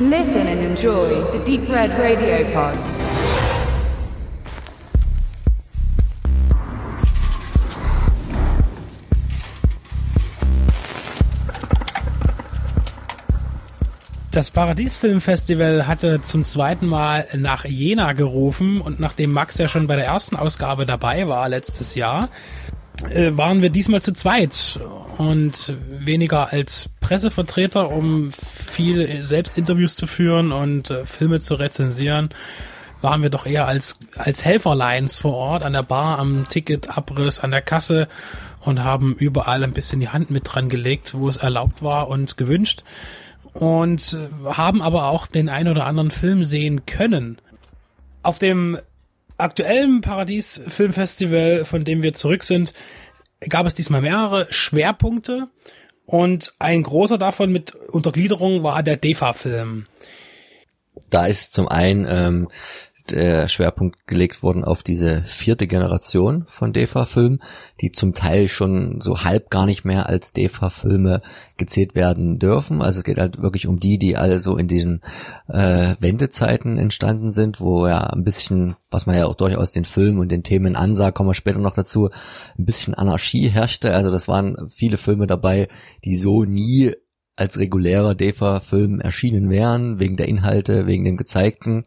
Listen and enjoy the Deep Red Radio Pod. Das Paradiesfilmfestival hatte zum zweiten Mal nach Jena gerufen und nachdem Max ja schon bei der ersten Ausgabe dabei war letztes Jahr, waren wir diesmal zu zweit und weniger als Pressevertreter, um viel Selbstinterviews zu führen und äh, Filme zu rezensieren, waren wir doch eher als, als Helferlines vor Ort an der Bar, am Ticketabriss, an der Kasse und haben überall ein bisschen die Hand mit dran gelegt, wo es erlaubt war und gewünscht und haben aber auch den ein oder anderen Film sehen können. Auf dem aktuellen Paradies Filmfestival, von dem wir zurück sind, gab es diesmal mehrere Schwerpunkte und ein großer davon mit Untergliederung war der DEFA-Film. Da ist zum einen ähm, der Schwerpunkt gelegt worden auf diese vierte Generation von DEFA-Filmen, die zum Teil schon so halb gar nicht mehr als DEFA-Filme gezählt werden dürfen. Also es geht halt wirklich um die, die alle so in diesen äh, Wendezeiten entstanden sind, wo ja ein bisschen, was man ja auch durchaus den Filmen und den Themen ansah, kommen wir später noch dazu, ein bisschen Anarchie herrschte. Also das waren viele Filme dabei, die so nie als regulärer DEFA-Film erschienen wären, wegen der Inhalte, wegen dem Gezeigten.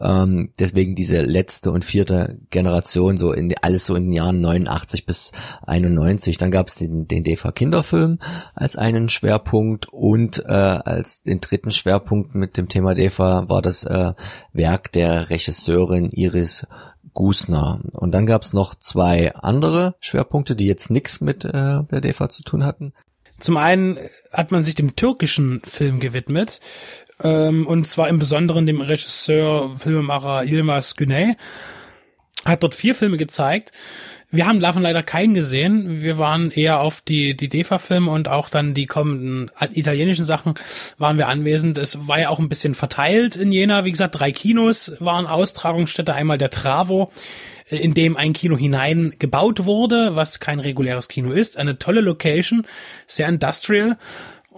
Ähm, deswegen diese letzte und vierte Generation, so in alles so in den Jahren 89 bis 91. Dann gab es den, den DEFA-Kinderfilm als einen Schwerpunkt und äh, als den dritten Schwerpunkt mit dem Thema DEFA war das äh, Werk der Regisseurin Iris Gusner. Und dann gab es noch zwei andere Schwerpunkte, die jetzt nichts mit äh, der DEFA zu tun hatten. Zum einen hat man sich dem türkischen Film gewidmet, ähm, und zwar im Besonderen dem Regisseur, Filmemacher Yilmaz Güney. Hat dort vier Filme gezeigt. Wir haben davon leider keinen gesehen. Wir waren eher auf die, die DEFA-Filme und auch dann die kommenden italienischen Sachen waren wir anwesend. Es war ja auch ein bisschen verteilt in Jena. Wie gesagt, drei Kinos waren Austragungsstätte. Einmal der Travo, in dem ein Kino hinein gebaut wurde, was kein reguläres Kino ist. Eine tolle Location, sehr industrial.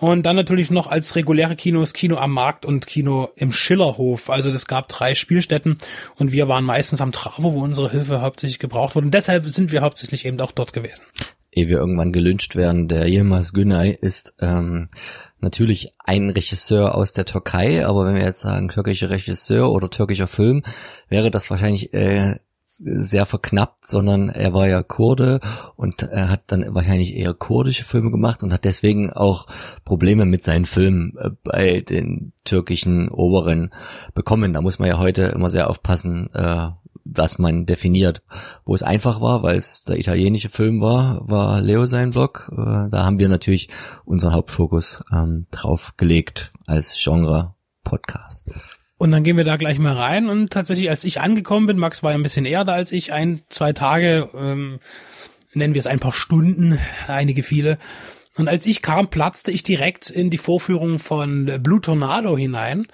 Und dann natürlich noch als reguläre Kinos Kino am Markt und Kino im Schillerhof. Also es gab drei Spielstätten und wir waren meistens am Travo, wo unsere Hilfe hauptsächlich gebraucht wurde. Und deshalb sind wir hauptsächlich eben auch dort gewesen. Ehe wir irgendwann gelünscht werden, der Yilmaz Günay ist ähm, natürlich ein Regisseur aus der Türkei, aber wenn wir jetzt sagen türkischer Regisseur oder türkischer Film, wäre das wahrscheinlich äh, sehr verknappt, sondern er war ja Kurde und er hat dann wahrscheinlich eher kurdische Filme gemacht und hat deswegen auch Probleme mit seinen Filmen äh, bei den türkischen Oberen bekommen. Da muss man ja heute immer sehr aufpassen, äh, was man definiert. Wo es einfach war, weil es der italienische Film war, war Leo sein Blog. Äh, da haben wir natürlich unseren Hauptfokus ähm, drauf gelegt als Genre Podcast. Und dann gehen wir da gleich mal rein. Und tatsächlich, als ich angekommen bin, Max war ja ein bisschen eher da als ich, ein, zwei Tage, ähm, nennen wir es ein paar Stunden, einige viele. Und als ich kam, platzte ich direkt in die Vorführung von Blue Tornado hinein.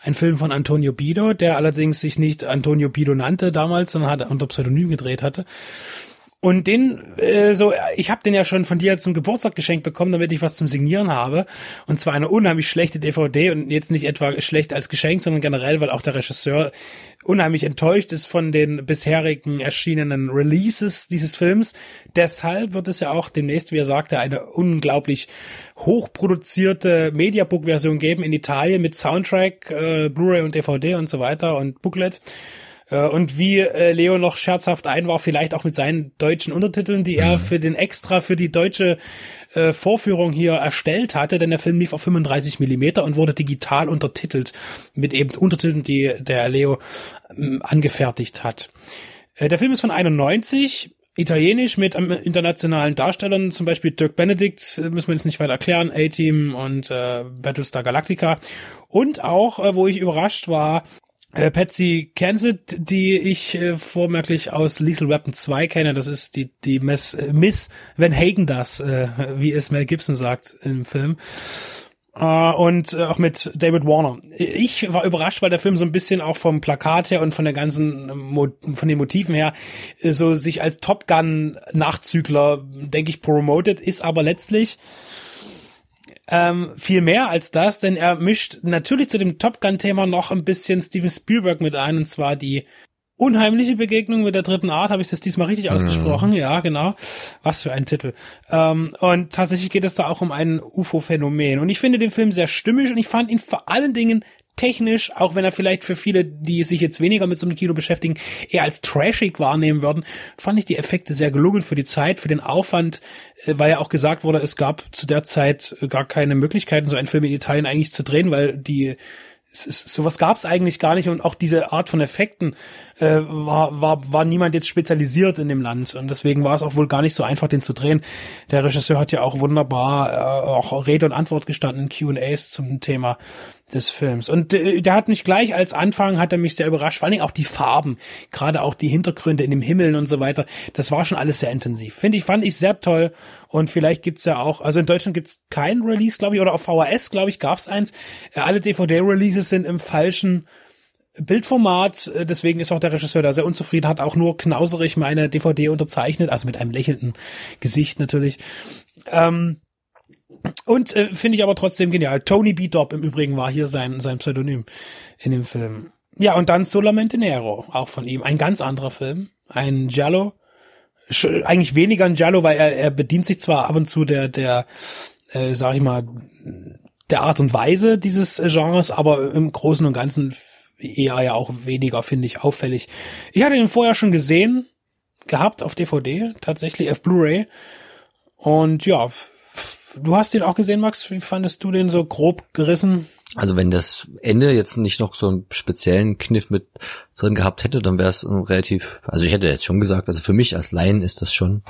Ein Film von Antonio Bido, der allerdings sich nicht Antonio Bido nannte damals, sondern hat unter Pseudonym gedreht hatte. Und den, äh, so, ich habe den ja schon von dir zum Geburtstag geschenkt bekommen, damit ich was zum Signieren habe. Und zwar eine unheimlich schlechte DVD und jetzt nicht etwa schlecht als Geschenk, sondern generell, weil auch der Regisseur unheimlich enttäuscht ist von den bisherigen erschienenen Releases dieses Films. Deshalb wird es ja auch demnächst, wie er sagte, eine unglaublich hochproduzierte Mediabook-Version geben in Italien mit Soundtrack, äh, Blu-ray und DVD und so weiter und Booklet. Äh, und wie äh, Leo noch scherzhaft einwarf, vielleicht auch mit seinen deutschen Untertiteln, die er mhm. für den extra für die deutsche äh, Vorführung hier erstellt hatte, denn der Film lief auf 35 Millimeter und wurde digital untertitelt mit eben Untertiteln, die der Leo ähm, angefertigt hat. der Film ist von 91, italienisch mit internationalen Darstellern, zum Beispiel Dirk Benedict, müssen wir jetzt nicht weiter erklären, A-Team und äh, Battlestar Galactica. Und auch, äh, wo ich überrascht war, äh, Patsy Kensett, die ich äh, vormerklich aus Lethal Weapon 2 kenne, das ist die, die Miss, äh, Miss Van Hagen das, äh, wie es Mel Gibson sagt im Film. Uh, und uh, auch mit David Warner. Ich war überrascht, weil der Film so ein bisschen auch vom Plakat her und von der ganzen, Mo von den Motiven her, äh, so sich als Top Gun Nachzügler, denke ich, promoted, ist aber letztlich Ähm, viel mehr als das, denn er mischt natürlich zu dem Top Gun-Thema noch ein bisschen Steven Spielberg mit ein, und zwar die Unheimliche Begegnung mit der dritten Art, habe ich das diesmal richtig ausgesprochen? Mhm. Ja, genau. Was für ein Titel. Ähm, und tatsächlich geht es da auch um ein UFO-Phänomen. Und ich finde den Film sehr stimmig und ich fand ihn vor allen Dingen technisch, auch wenn er vielleicht für viele, die sich jetzt weniger mit so einem Kino beschäftigen, eher als trashig wahrnehmen würden, fand ich die Effekte sehr gelungen für die Zeit, für den Aufwand, äh, weil ja auch gesagt wurde, es gab zu der Zeit gar keine Möglichkeiten, so einen Film in Italien eigentlich zu drehen, weil die es ist, sowas gab es eigentlich gar nicht und auch diese Art von Effekten äh, war, war, war niemand jetzt spezialisiert in dem Land und deswegen war es auch wohl gar nicht so einfach, den zu drehen. Der Regisseur hat ja auch wunderbar äh, auch Rede und Antwort gestanden, Q&As zum Thema des Films. Und äh, der hat mich gleich als Anfang, hat er mich sehr überrascht, vor allen Dingen auch die Farben, gerade auch die Hintergründe in dem Himmel und so weiter. Das war schon alles sehr intensiv. Finde ich, fand ich sehr toll. Und vielleicht gibt's ja auch, also in Deutschland gibt's kein Release, glaube ich, oder auf VHS, glaube ich, gab's eins. Äh, alle DVD-Releases sind im falschen Bildformat, äh, deswegen ist auch der Regisseur da sehr unzufrieden, hat auch nur knauserig meine DVD unterzeichnet, also mit einem lächelnden Gesicht natürlich. Ähm, und äh, finde ich aber trotzdem genial. Tony B. Dobb im Übrigen war hier sein, sein Pseudonym in dem Film. Ja, und dann Solamente Nero, auch von ihm. Ein ganz anderer Film. Ein Giallo. Eigentlich weniger ein Giallo, weil er, er bedient sich zwar ab und zu der, der, äh, sag ich mal, der Art und Weise dieses Genres, aber im Großen und Ganzen eher ja auch weniger, finde ich, auffällig. Ich hatte ihn vorher schon gesehen, gehabt auf DVD, tatsächlich auf Blu-ray. Und ja, du hast ihn auch gesehen, Max. Wie fandest du den so grob gerissen? Also wenn das Ende jetzt nicht noch so einen speziellen Kniff mit drin gehabt hätte, dann wäre es relativ, also ich hätte jetzt schon gesagt, also für mich als Laien ist das schon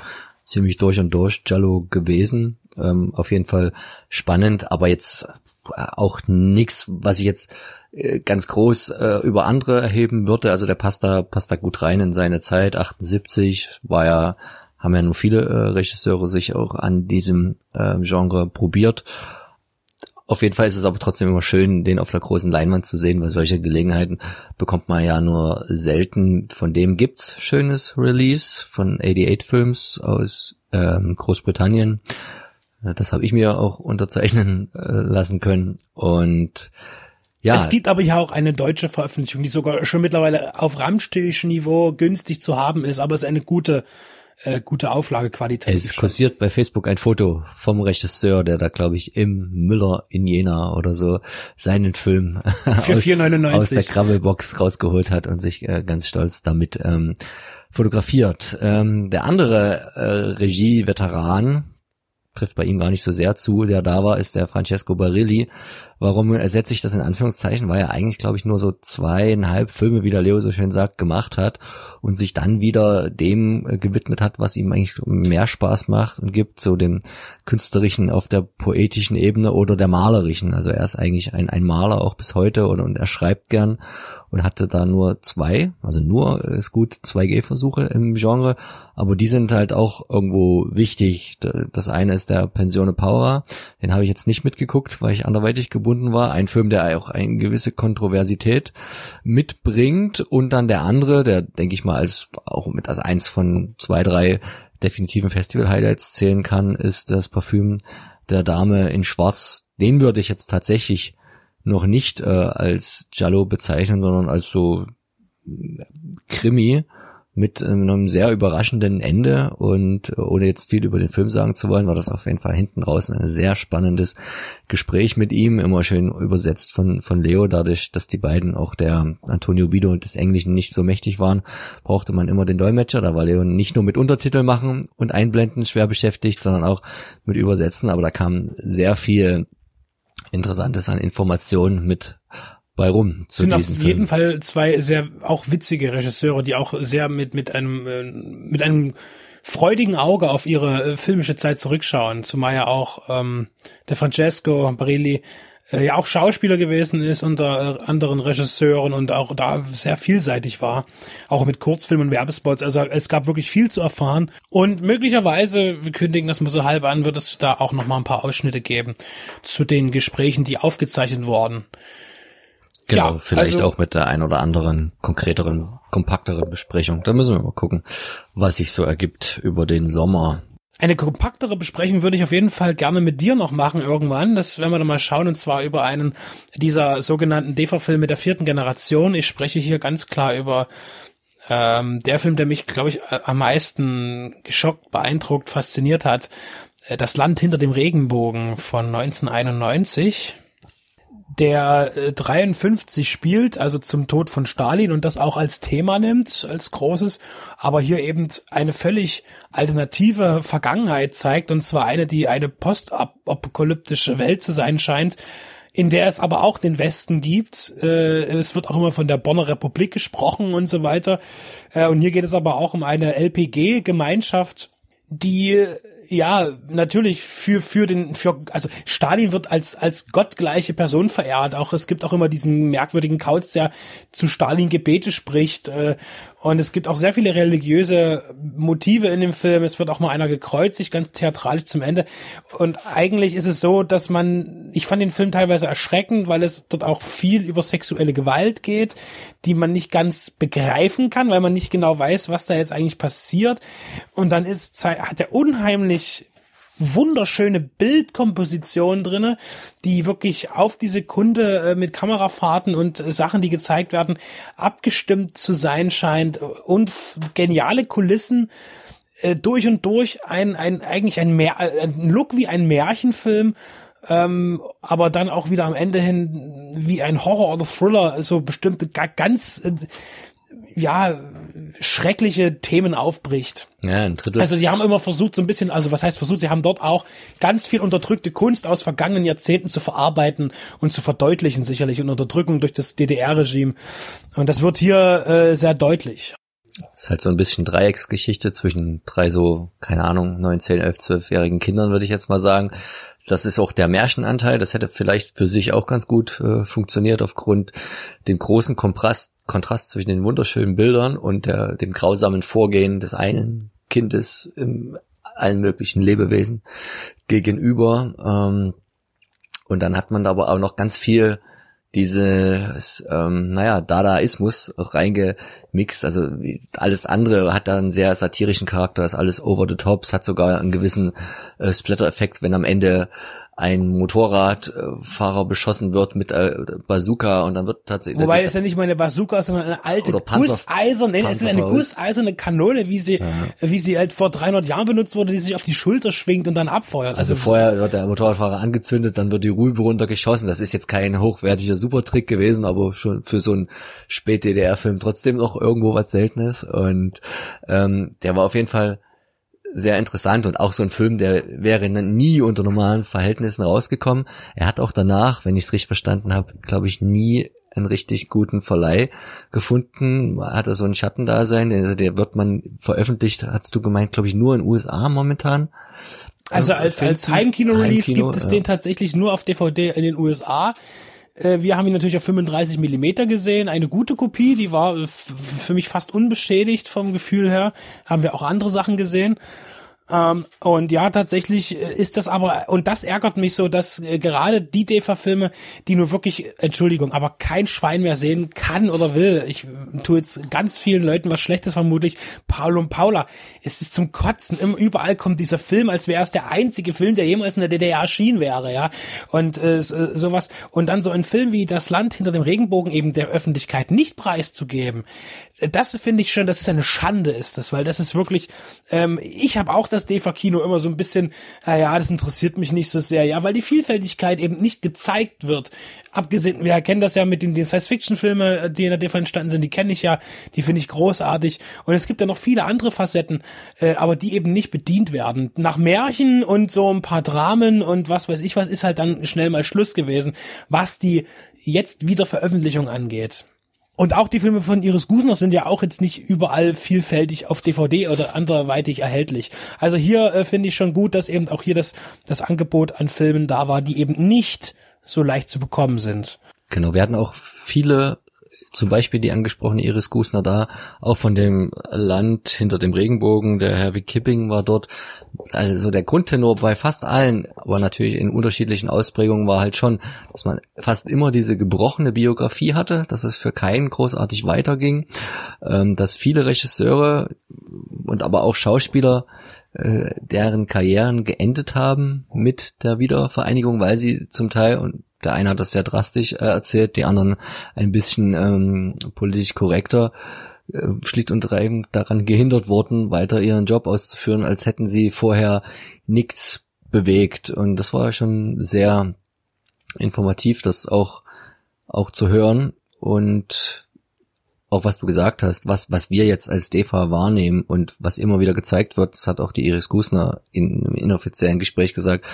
ziemlich durch und durch Jallo gewesen. Ähm, auf jeden Fall spannend, aber jetzt auch nichts, was ich jetzt äh, ganz groß äh, über andere erheben würde. Also der passt da, passt da gut rein in seine Zeit. 78 war ja haben ja nur viele äh, Regisseure sich auch an diesem äh, Genre probiert. Auf jeden Fall ist es aber trotzdem immer schön, den auf der großen Leinwand zu sehen, weil solche Gelegenheiten bekommt man ja nur selten. Von dem gibt's schönes Release von 88 Films aus ähm, Großbritannien. Das habe ich mir auch unterzeichnen äh, lassen können. Und ja. Es gibt aber ja auch eine deutsche Veröffentlichung, die sogar schon mittlerweile auf Ramstisch-Niveau günstig zu haben ist, aber es ist eine gute äh, gute Auflagequalität. Es kursiert bei Facebook ein Foto vom Regisseur, der da, glaube ich, im Müller in Jena oder so seinen Film aus, 4,99. aus der Krabbelbox rausgeholt hat und sich äh, ganz stolz damit ähm, fotografiert. Ähm, der andere äh, Regie-Veteran, trifft bei ihm gar nicht so sehr zu, der da war, ist der Francesco Barilli. Warum ersetze ich das in Anführungszeichen? Weil er eigentlich, glaube ich, nur so zweieinhalb Filme, wie der Leo so schön sagt, gemacht hat und sich dann wieder dem äh, gewidmet hat, was ihm eigentlich mehr Spaß macht und gibt, so dem künstlerischen auf der poetischen Ebene oder der malerischen. Also er ist eigentlich ein, ein Maler auch bis heute und, und er schreibt gern und hatte da nur zwei, also nur ist gut, zwei Gehversuche im Genre, aber die sind halt auch irgendwo wichtig. Das eine ist der Pensione Paura, den habe ich jetzt nicht mitgeguckt, weil ich anderweitig gebunden war. Ein Film, der auch eine gewisse Kontroversität mitbringt und dann der andere, der denke ich mal als auch mit als eins von zwei, drei definitiven Festival-Highlights zählen kann, ist das Parfüm der Dame in Schwarz. Den würde ich jetzt tatsächlich noch nicht äh, als Giallo bezeichnen, sondern als so Krimi mit einem sehr überraschenden Ende. Und äh, ohne jetzt viel über den Film sagen zu wollen, war das auf jeden Fall hinten draußen ein sehr spannendes Gespräch mit ihm, immer schön übersetzt von, von Leo, dadurch, dass die beiden auch der Antonio Bido und des Englischen nicht so mächtig waren, brauchte man immer den Dolmetscher, da war Leo nicht nur mit Untertitel machen und einblenden schwer beschäftigt, sondern auch mit Übersetzen, aber da kam sehr viel Interessantes an Informationen mit bei rum. Zu sind auf jeden Film. Fall zwei sehr auch witzige Regisseure, die auch sehr mit mit einem äh, mit einem freudigen Auge auf ihre äh, filmische Zeit zurückschauen, zumal ja auch ähm, der Francesco Barilli äh, ja auch Schauspieler gewesen ist unter äh, anderen Regisseuren und auch da sehr vielseitig war, auch mit Kurzfilmen und Werbespots. Also es gab wirklich viel zu erfahren und möglicherweise, wir kündigen das mal so halb an, wird es da auch noch mal ein paar Ausschnitte geben zu den Gesprächen, die aufgezeichnet wurden. Genau, ja, vielleicht also, auch mit der ein oder anderen konkreteren, kompakteren Besprechung. Da müssen wir mal gucken, was sich so ergibt über den Sommer. Eine kompaktere Besprechung würde ich auf jeden Fall gerne mit dir noch machen irgendwann. Das werden wir dann mal schauen und zwar über einen dieser sogenannten DEFA-Filme der vierten Generation. Ich spreche hier ganz klar über ähm, der Film, der mich, glaube ich, am meisten geschockt, beeindruckt, fasziniert hat. Äh, das Land hinter dem Regenbogen von 1991 der äh, 53 spielt, also zum Tod von Stalin und das auch als Thema nimmt, als großes, aber hier eben eine völlig alternative Vergangenheit zeigt und zwar eine, die eine postapokalyptische Welt zu sein scheint, in der es aber auch den Westen gibt. Äh, es wird auch immer von der Bonner Republik gesprochen und so weiter. Äh, und hier geht es aber auch um eine LPG-Gemeinschaft, die ja, natürlich für, für den, für, also Stalin wird als, als gottgleiche Person verehrt. Auch, es gibt auch immer diesen merkwürdigen Kauz, der zu Stalin Gebete spricht, äh, und es gibt auch sehr viele religiöse Motive in dem Film. Es wird auch mal einer gekreuzigt, ganz theatralisch zum Ende. Und eigentlich ist es so, dass man, ich fand den Film teilweise erschreckend, weil es dort auch viel über sexuelle Gewalt geht, die man nicht ganz begreifen kann, weil man nicht genau weiß, was da jetzt eigentlich passiert. Und dann ist, hat er unheimlich wunderschöne Bildkomposition drinne, die wirklich auf die Sekunde äh, mit Kamerafahrten und äh, Sachen, die gezeigt werden, abgestimmt zu sein scheint. Und geniale Kulissen äh, durch und durch ein, ein eigentlich ein, Meer, ein Look wie ein Märchenfilm ähm, aber dann auch wieder am Ende hin wie ein Horror oder Thriller so bestimmte ganz äh, ja, schreckliche Themen aufbricht. Ja, ein Drittel. Also sie haben immer versucht, so ein bisschen, also was heißt versucht, sie haben dort auch ganz viel unterdrückte Kunst aus vergangenen Jahrzehnten zu verarbeiten und zu verdeutlichen, sicherlich, und Unterdrückung durch das DDR-Regime. Und das wird hier äh, sehr deutlich. Das ist halt so ein bisschen Dreiecksgeschichte zwischen drei so, keine Ahnung, neun, zehn, elf, zwölfjährigen Kindern, würde ich jetzt mal sagen. Das ist auch der Märchenanteil. Das hätte vielleicht für sich auch ganz gut äh, funktioniert aufgrund dem großen Kontrast, Kontrast zwischen den wunderschönen Bildern und der, dem grausamen Vorgehen des einen Kindes im allen möglichen Lebewesen gegenüber. Ähm, und dann hat man da aber auch noch ganz viel dieses, ähm, naja, Dadaismus reingemixt. Also alles andere hat da einen sehr satirischen Charakter, ist alles over the top, es hat sogar einen gewissen äh, Splatter-Effekt, wenn am Ende ein Motorradfahrer beschossen wird mit äh, Bazooka und dann wird tatsächlich. Wobei es ja nicht mal eine Bazooka, sondern eine alte gusseiserne, es ist eine gusseiserne Kanone, wie sie, ja. wie sie halt vor 300 Jahren benutzt wurde, die sich auf die Schulter schwingt und dann abfeuert. Also, also vorher wird der Motorradfahrer angezündet, dann wird die Rübe runtergeschossen. Das ist jetzt kein hochwertiger Supertrick gewesen, aber schon für so einen Spät-DDR-Film trotzdem noch irgendwo was Seltenes und ähm, der war auf jeden Fall sehr interessant und auch so ein Film, der wäre nie unter normalen Verhältnissen rausgekommen. Er hat auch danach, wenn ich es richtig verstanden habe, glaube ich, nie einen richtig guten Verleih gefunden. Hat er so ein Schattendasein, also der wird man veröffentlicht, hast du gemeint, glaube ich, nur in USA momentan. Also als, als Heimkino-Release Heimkino, gibt es ja. den tatsächlich nur auf DVD in den USA. Äh, wir haben ihn natürlich auf 35 Millimeter gesehen, eine gute Kopie, die war für mich fast unbeschädigt vom Gefühl her. Haben wir auch andere Sachen gesehen. Ähm, und ja, tatsächlich äh, ist das aber, und das ärgert mich so, dass äh, gerade die DEFA-Filme, die nur wirklich, Entschuldigung, aber kein Schwein mehr sehen kann oder will, ich äh, tue jetzt ganz vielen Leuten was Schlechtes vermutlich, Paul und Paula, es ist zum Kotzen, immer überall kommt dieser Film, als wäre es der einzige Film, der jemals in der DDR erschienen wäre, ja, und äh, sowas, und dann so ein Film wie Das Land hinter dem Regenbogen eben der Öffentlichkeit nicht preiszugeben, das finde ich schon, dass es eine Schande ist, das, weil das ist wirklich, ähm, ich habe auch das DEFA-Kino immer so ein bisschen, naja, das interessiert mich nicht so sehr, ja, weil die Vielfältigkeit eben nicht gezeigt wird. Abgesehen, wir kennen das ja mit den, den Science-Fiction-Filmen, die in der DEFA entstanden sind, die kenne ich ja, die finde ich großartig. Und es gibt ja noch viele andere Facetten, äh, aber die eben nicht bedient werden. Nach Märchen und so ein paar Dramen und was weiß ich was, ist halt dann schnell mal Schluss gewesen, was die jetzt wieder Veröffentlichung angeht. Und auch die Filme von Iris Gusner sind ja auch jetzt nicht überall vielfältig auf DVD oder anderweitig erhältlich. Also hier äh, finde ich schon gut, dass eben auch hier das, das Angebot an Filmen da war, die eben nicht so leicht zu bekommen sind. Genau, wir hatten auch viele zum Beispiel die angesprochene Iris Gusner da, auch von dem Land hinter dem Regenbogen, der Herr Kipping war dort. Also der Grundtenor bei fast allen, aber natürlich in unterschiedlichen Ausprägungen war halt schon, dass man fast immer diese gebrochene Biografie hatte, dass es für keinen großartig weiterging, ähm, dass viele Regisseure und aber auch Schauspieler äh, deren Karrieren geendet haben mit der Wiedervereinigung, weil sie zum Teil, und der eine hat das sehr drastisch äh, erzählt, die anderen ein bisschen ähm, politisch korrekter, äh, schlicht und ergreifend daran gehindert wurden, weiter ihren Job auszuführen, als hätten sie vorher nichts bewegt. Und das war schon sehr informativ, das auch, auch zu hören. Und auch was du gesagt hast, was, was wir jetzt als DEFA wahrnehmen und was immer wieder gezeigt wird, das hat auch die Iris Gusner in einem inoffiziellen Gespräch gesagt,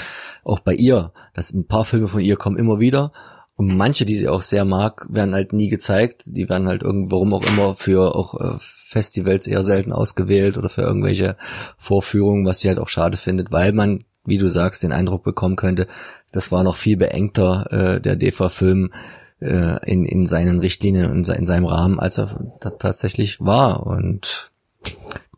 auch bei ihr, dass ein paar Filme von ihr kommen immer wieder und manche, die sie auch sehr mag, werden halt nie gezeigt. Die werden halt irgendwo, warum auch immer, für auch äh, Festivals eher selten ausgewählt oder für irgendwelche Vorführungen, was sie halt auch schade findet, weil man, wie du sagst, den Eindruck bekommen könnte, das war noch viel beengter, äh, der DEFA-Film, äh, in, in seinen Richtlinien und in seinem Rahmen, als er tatsächlich war. Und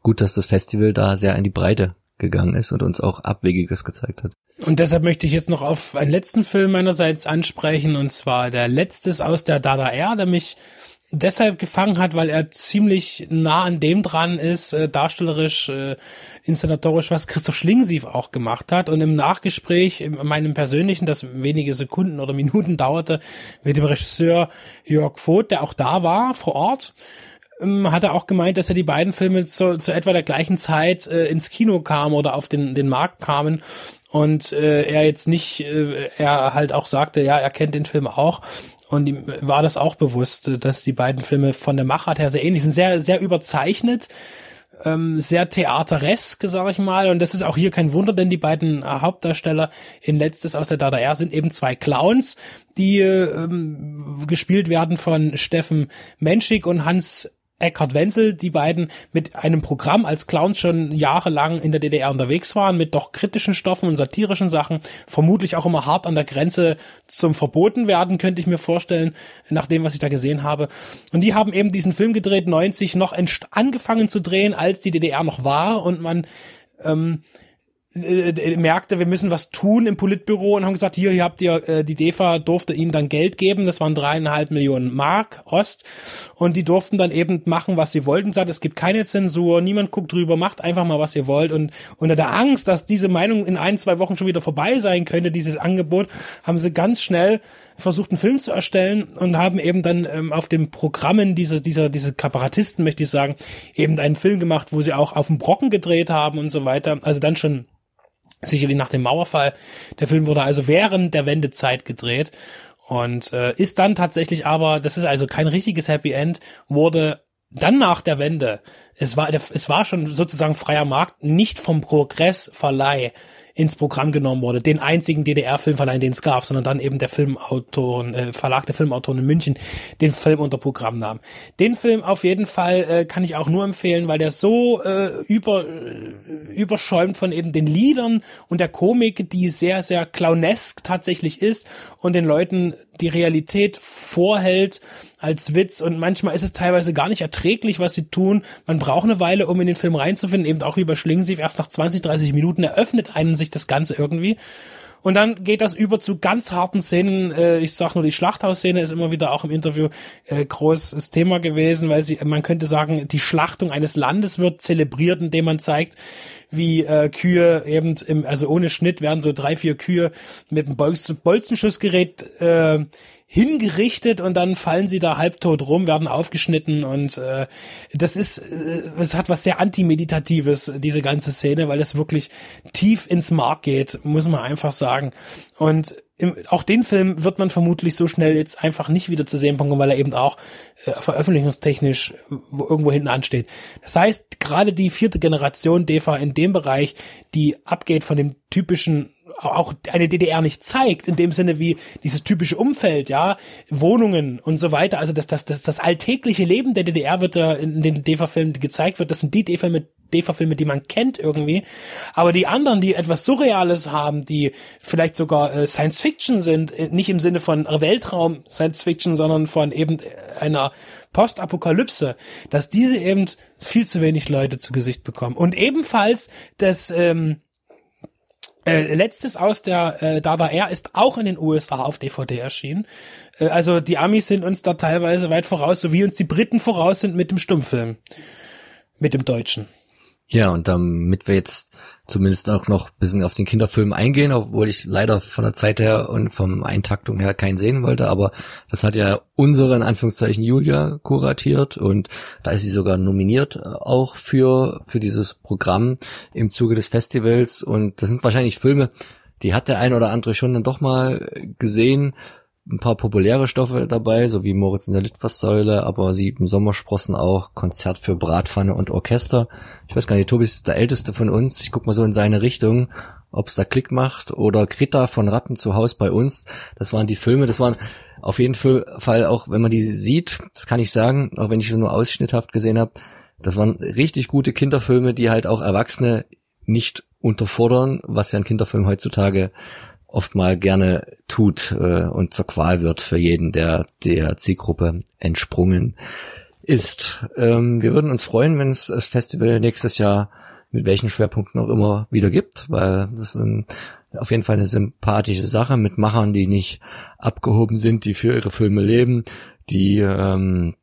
gut, dass das Festival da sehr in die Breite gegangen ist und uns auch Abwegiges gezeigt hat. Und deshalb möchte ich jetzt noch auf einen letzten Film meinerseits ansprechen, und zwar der letztes aus der Dada R, der mich deshalb gefangen hat, weil er ziemlich nah an dem dran ist, äh, darstellerisch, äh, inszenatorisch, was Christoph Schlingsief auch gemacht hat. Und im Nachgespräch, in meinem persönlichen, das wenige Sekunden oder Minuten dauerte, mit dem Regisseur Jörg Voth, der auch da war, vor Ort, ähm, hat er auch gemeint, dass er die beiden Filme zu, zu etwa der gleichen Zeit äh, ins Kino kamen oder auf den, den Markt kamen und äh, er jetzt nicht, äh, er halt auch sagte, ja, er kennt den Film auch und ihm war das auch bewusst, dass die beiden Filme von der Machart her sehr ähnlich sind, sehr, sehr überzeichnet, ähm, sehr theateresk, sage ich mal. Und das ist auch hier kein Wunder, denn die beiden äh, Hauptdarsteller in Letztes aus der Dada R sind eben zwei Clowns, die ähm, gespielt werden von Steffen Menschik und Hans Eckhard Wenzel, die beiden mit einem Programm als Clowns schon jahrelang in der DDR unterwegs waren, mit doch kritischen Stoffen und satirischen Sachen, vermutlich auch immer hart an der Grenze zum Verboten werden, könnte ich mir vorstellen, nach dem, was ich da gesehen habe. Und die haben eben diesen Film gedreht, 90 noch angefangen zu drehen, als die DDR noch war und man ähm, äh, äh, merkte, wir müssen was tun im Politbüro und haben gesagt, hier, hier habt ihr, äh, die DEFA durfte ihnen dann Geld geben, das waren dreieinhalb Millionen Mark Ost. Und die durften dann eben machen, was sie wollten, sagt, es gibt keine Zensur, niemand guckt drüber, macht einfach mal, was ihr wollt. Und unter der Angst, dass diese Meinung in ein, zwei Wochen schon wieder vorbei sein könnte, dieses Angebot, haben sie ganz schnell versucht, einen Film zu erstellen und haben eben dann ähm, auf den Programmen dieser, dieser, diese Kabarettisten, möchte ich sagen, eben einen Film gemacht, wo sie auch auf dem Brocken gedreht haben und so weiter, also dann schon sicherlich nach dem Mauerfall. Der Film wurde also während der Wendezeit gedreht und äh, ist dann tatsächlich aber, das ist also kein richtiges Happy End, wurde dann nach der Wende, es war, es war schon sozusagen freier Markt, nicht vom Progressverleih ins Programm genommen wurde, den einzigen DDR-Filmverleih, den es gab, sondern dann eben der Filmautoren, äh, Verlag der Filmautoren in München den Film unter Programm nahm. Den Film auf jeden Fall äh, kann ich auch nur empfehlen, weil der so äh, über, äh, überschäumt von eben den Liedern und der Komik, die sehr, sehr clownesk tatsächlich ist und den Leuten die Realität vorhält als Witz und manchmal ist es teilweise gar nicht erträglich, was sie tun. Man braucht eine Weile, um in den Film reinzufinden, eben auch wie bei Schlingensief. Erst nach 20, 30 Minuten eröffnet einen sich das Ganze irgendwie. Und dann geht das über zu ganz harten Szenen. Äh, ich sag nur, die Schlachthausszene ist immer wieder auch im Interview äh, großes Thema gewesen, weil sie, man könnte sagen, die Schlachtung eines Landes wird zelebriert, indem man zeigt, wie äh, Kühe eben, im, also ohne Schnitt werden so drei, vier Kühe mit einem Bolzenschussgerät äh, hingerichtet und dann fallen sie da halbtot rum, werden aufgeschnitten und äh, das ist, äh, es hat was sehr antimeditatives, diese ganze Szene, weil es wirklich tief ins Mark geht, muss man einfach sagen. Und im, auch den Film wird man vermutlich so schnell jetzt einfach nicht wieder zu sehen bekommen, weil er eben auch äh, veröffentlichungstechnisch irgendwo hinten ansteht. Das heißt, gerade die vierte Generation DEFA in dem Bereich, die abgeht von dem typischen auch eine DDR nicht zeigt, in dem Sinne wie dieses typische Umfeld, ja, Wohnungen und so weiter. Also das, das, das, das alltägliche Leben der DDR wird da in den DEFA-Filmen gezeigt wird. Das sind die DEFA-Filme, DEFA-Filme, die man kennt irgendwie. Aber die anderen, die etwas Surreales haben, die vielleicht sogar äh, Science Fiction sind, äh, nicht im Sinne von Weltraum Science Fiction, sondern von eben einer Postapokalypse, dass diese eben viel zu wenig Leute zu Gesicht bekommen. Und ebenfalls das ähm, äh, letztes aus der äh, Da war er ist auch in den USA auf DVD erschienen. Äh, also die Amis sind uns da teilweise weit voraus, so wie uns die Briten voraus sind mit dem Stummfilm. Mit dem Deutschen. Ja, und damit wir jetzt zumindest auch noch ein bisschen auf den Kinderfilm eingehen, obwohl ich leider von der Zeit her und vom Eintaktung her keinen sehen wollte, aber das hat ja unsere, in Anführungszeichen, Julia kuratiert und da ist sie sogar nominiert äh, auch für, für dieses Programm im Zuge des Festivals. Und das sind wahrscheinlich Filme, die hat der ein oder andere schon dann doch mal gesehen, ein paar populäre Stoffe dabei, so wie Moritz in der Litfaßsäule, aber sieben Sommersprossen auch, Konzert für Bratpfanne und Orchester. Ich weiß gar nicht, Tobi ist der älteste von uns. Ich guck mal so in seine Richtung, ob es da Klick macht. Oder Greta von Ratten zu Haus bei uns. Das waren die Filme, das waren auf jeden Fall auch, wenn man die sieht, das kann ich sagen, auch wenn ich sie nur ausschnitthaft gesehen habe, das waren richtig gute Kinderfilme, die halt auch Erwachsene nicht unterfordern, was ja ein Kinderfilm heutzutage oft mal gerne tut äh, und zur Qual wird für jeden, der der Zielgruppe entsprungen ist. Ähm, wir würden uns freuen, wenn es das Festival nächstes Jahr mit welchen Schwerpunkten auch immer wieder gibt, weil das ähm, auf jeden Fall eine sympathische Sache mit Machern, die nicht abgehoben sind, die für ihre Filme leben, die ähm,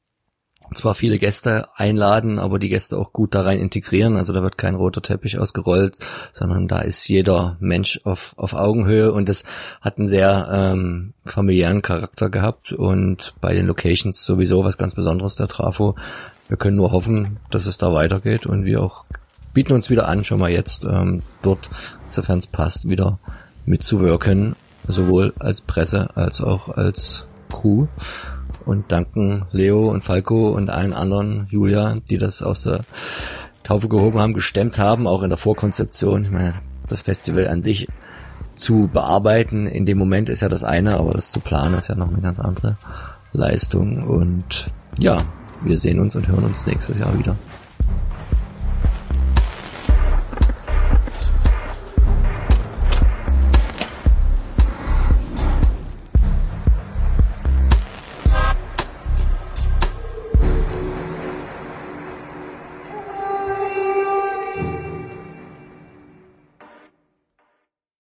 zwar viele Gäste einladen, aber die Gäste auch gut da rein integrieren. Also da wird kein roter Teppich ausgerollt, sondern da ist jeder Mensch auf, auf Augenhöhe. Und das hat einen sehr ähm, familiären Charakter gehabt. Und bei den Locations sowieso was ganz Besonderes der Trafo. Wir können nur hoffen, dass es da weitergeht. Und wir auch bieten uns wieder an, schon mal jetzt ähm, dort, sofern es passt, wieder mitzuwirken, sowohl als Presse als auch als Crew und danken Leo und Falco und allen anderen, Julia, die das aus der Taufe gehoben haben, gestemmt haben, auch in der Vorkonzeption. Ich meine, das Festival an sich zu bearbeiten in dem Moment ist ja das eine, aber das zu planen ist ja noch eine ganz andere Leistung. Und ja, wir sehen uns und hören uns nächstes Jahr wieder.